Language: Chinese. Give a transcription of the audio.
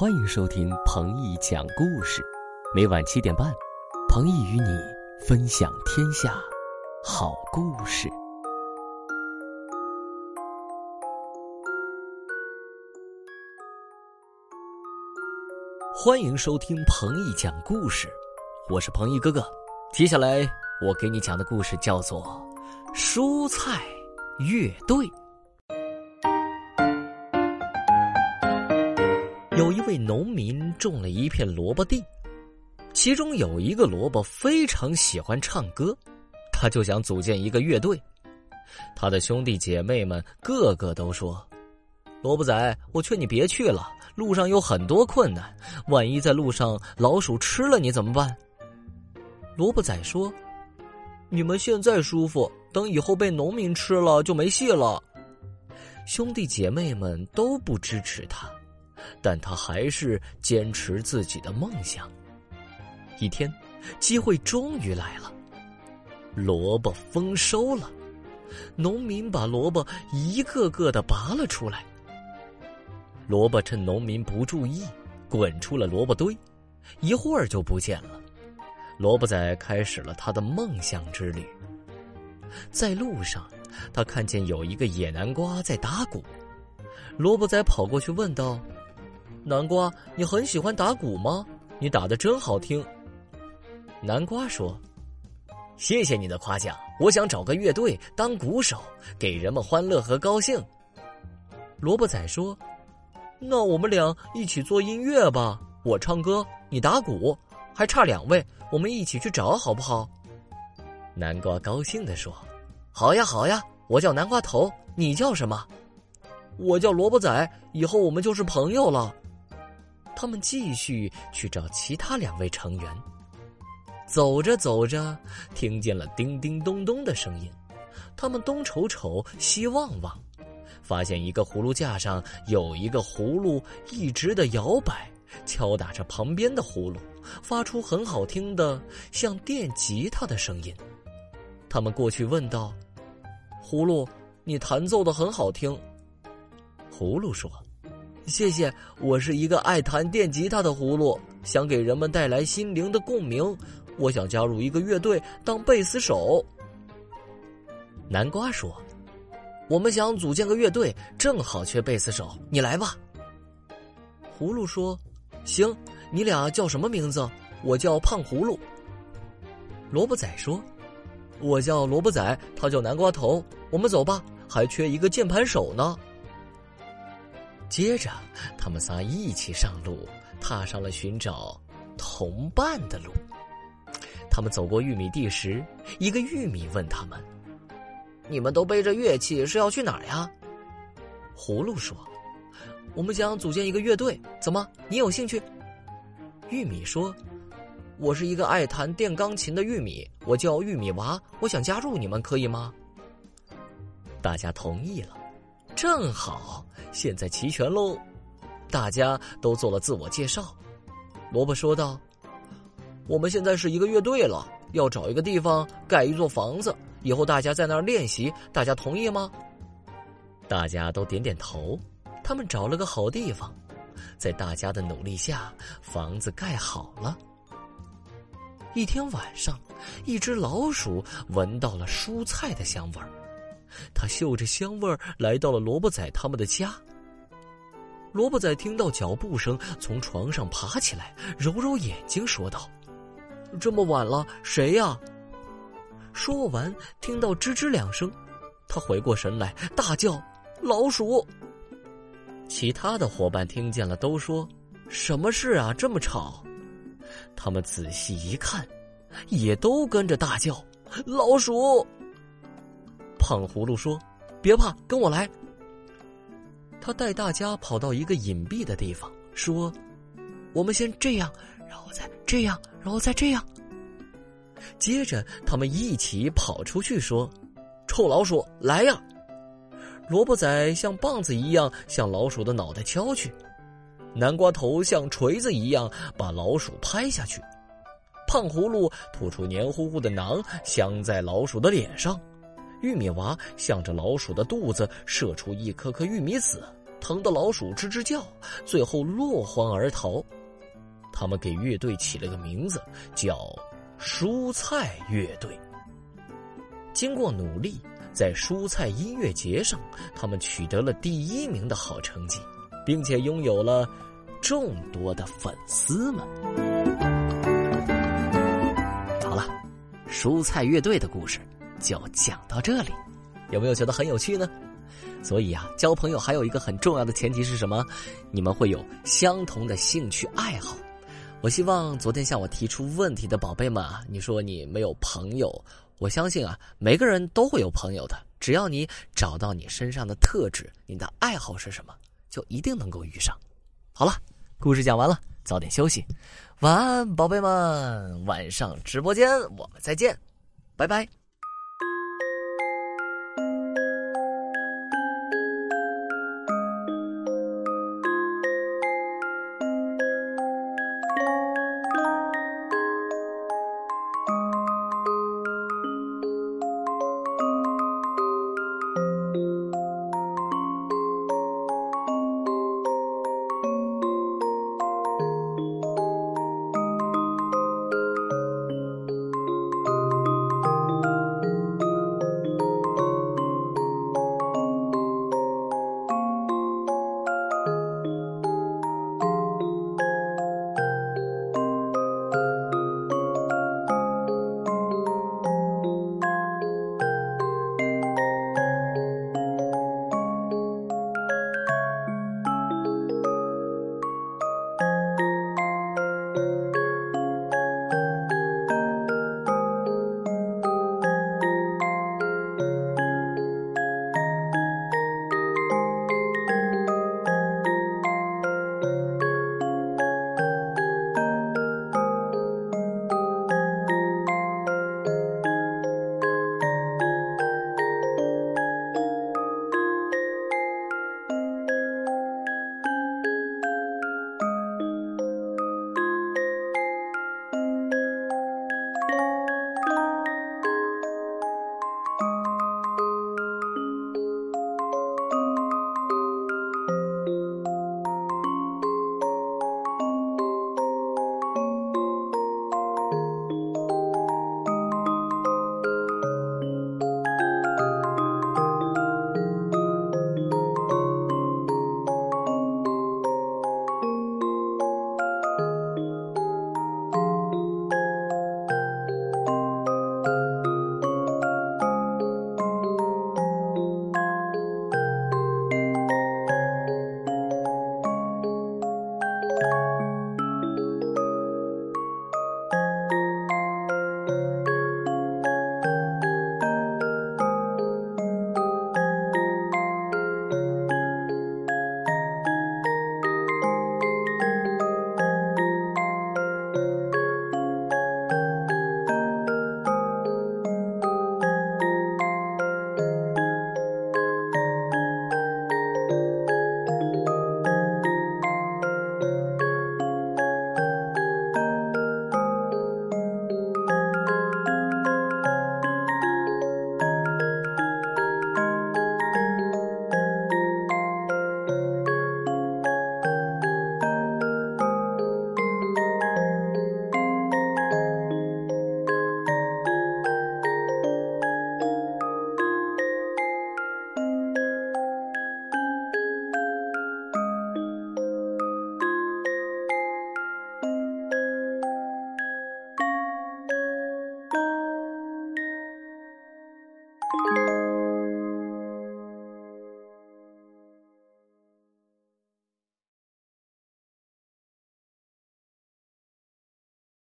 欢迎收听彭毅讲故事，每晚七点半，彭毅与你分享天下好故事。欢迎收听彭毅讲故事，我是彭毅哥哥。接下来我给你讲的故事叫做《蔬菜乐队》。有一位农民种了一片萝卜地，其中有一个萝卜非常喜欢唱歌，他就想组建一个乐队。他的兄弟姐妹们个个都说：“萝卜仔，我劝你别去了，路上有很多困难，万一在路上老鼠吃了你怎么办？”萝卜仔说：“你们现在舒服，等以后被农民吃了就没戏了。”兄弟姐妹们都不支持他。但他还是坚持自己的梦想。一天，机会终于来了，萝卜丰收了，农民把萝卜一个个的拔了出来。萝卜趁农民不注意，滚出了萝卜堆，一会儿就不见了。萝卜仔开始了他的梦想之旅。在路上，他看见有一个野南瓜在打鼓，萝卜仔跑过去问道。南瓜，你很喜欢打鼓吗？你打的真好听。南瓜说：“谢谢你的夸奖，我想找个乐队当鼓手，给人们欢乐和高兴。”萝卜仔说：“那我们俩一起做音乐吧，我唱歌，你打鼓，还差两位，我们一起去找好不好？”南瓜高兴地说：“好呀，好呀，我叫南瓜头，你叫什么？我叫萝卜仔，以后我们就是朋友了。”他们继续去找其他两位成员。走着走着，听见了叮叮咚咚的声音。他们东瞅瞅，西望望，发现一个葫芦架上有一个葫芦一直的摇摆，敲打着旁边的葫芦，发出很好听的像电吉他的声音。他们过去问道：“葫芦，你弹奏的很好听。”葫芦说。谢谢，我是一个爱弹电吉他的葫芦，想给人们带来心灵的共鸣。我想加入一个乐队当贝斯手。南瓜说：“我们想组建个乐队，正好缺贝斯手，你来吧。”葫芦说：“行，你俩叫什么名字？我叫胖葫芦。”萝卜仔说：“我叫萝卜仔，他叫南瓜头。我们走吧，还缺一个键盘手呢。”接着，他们仨一起上路，踏上了寻找同伴的路。他们走过玉米地时，一个玉米问他们：“你们都背着乐器是要去哪儿呀？”葫芦说：“我们想组建一个乐队，怎么？你有兴趣？”玉米说：“我是一个爱弹电钢琴的玉米，我叫玉米娃，我想加入你们，可以吗？”大家同意了。正好，现在齐全喽！大家都做了自我介绍。萝卜说道：“我们现在是一个乐队了，要找一个地方盖一座房子，以后大家在那儿练习。大家同意吗？”大家都点点头。他们找了个好地方，在大家的努力下，房子盖好了。一天晚上，一只老鼠闻到了蔬菜的香味儿。他嗅着香味儿来到了萝卜仔他们的家。萝卜仔听到脚步声，从床上爬起来，揉揉眼睛，说道：“这么晚了，谁呀？”说完，听到吱吱两声，他回过神来，大叫：“老鼠！”其他的伙伴听见了，都说：“什么事啊？这么吵？”他们仔细一看，也都跟着大叫：“老鼠！”胖葫芦说：“别怕，跟我来。”他带大家跑到一个隐蔽的地方，说：“我们先这样，然后再这样，然后再这样。”接着，他们一起跑出去，说：“臭老鼠，来呀！”萝卜仔像棒子一样向老鼠的脑袋敲去，南瓜头像锤子一样把老鼠拍下去，胖葫芦吐出黏糊糊的囊，镶在老鼠的脸上。玉米娃向着老鼠的肚子射出一颗颗玉米籽，疼得老鼠吱吱叫，最后落荒而逃。他们给乐队起了个名字，叫“蔬菜乐队”。经过努力，在蔬菜音乐节上，他们取得了第一名的好成绩，并且拥有了众多的粉丝们。好了，蔬菜乐队的故事就讲到这里，有没有觉得很有趣呢？所以啊，交朋友还有一个很重要的前提是什么？你们会有相同的兴趣爱好。我希望昨天向我提出问题的宝贝们啊，你说你没有朋友，我相信啊，每个人都会有朋友的。只要你找到你身上的特质，你的爱好是什么，就一定能够遇上。好了，故事讲完了，早点休息，晚安，宝贝们。晚上直播间我们再见，拜拜。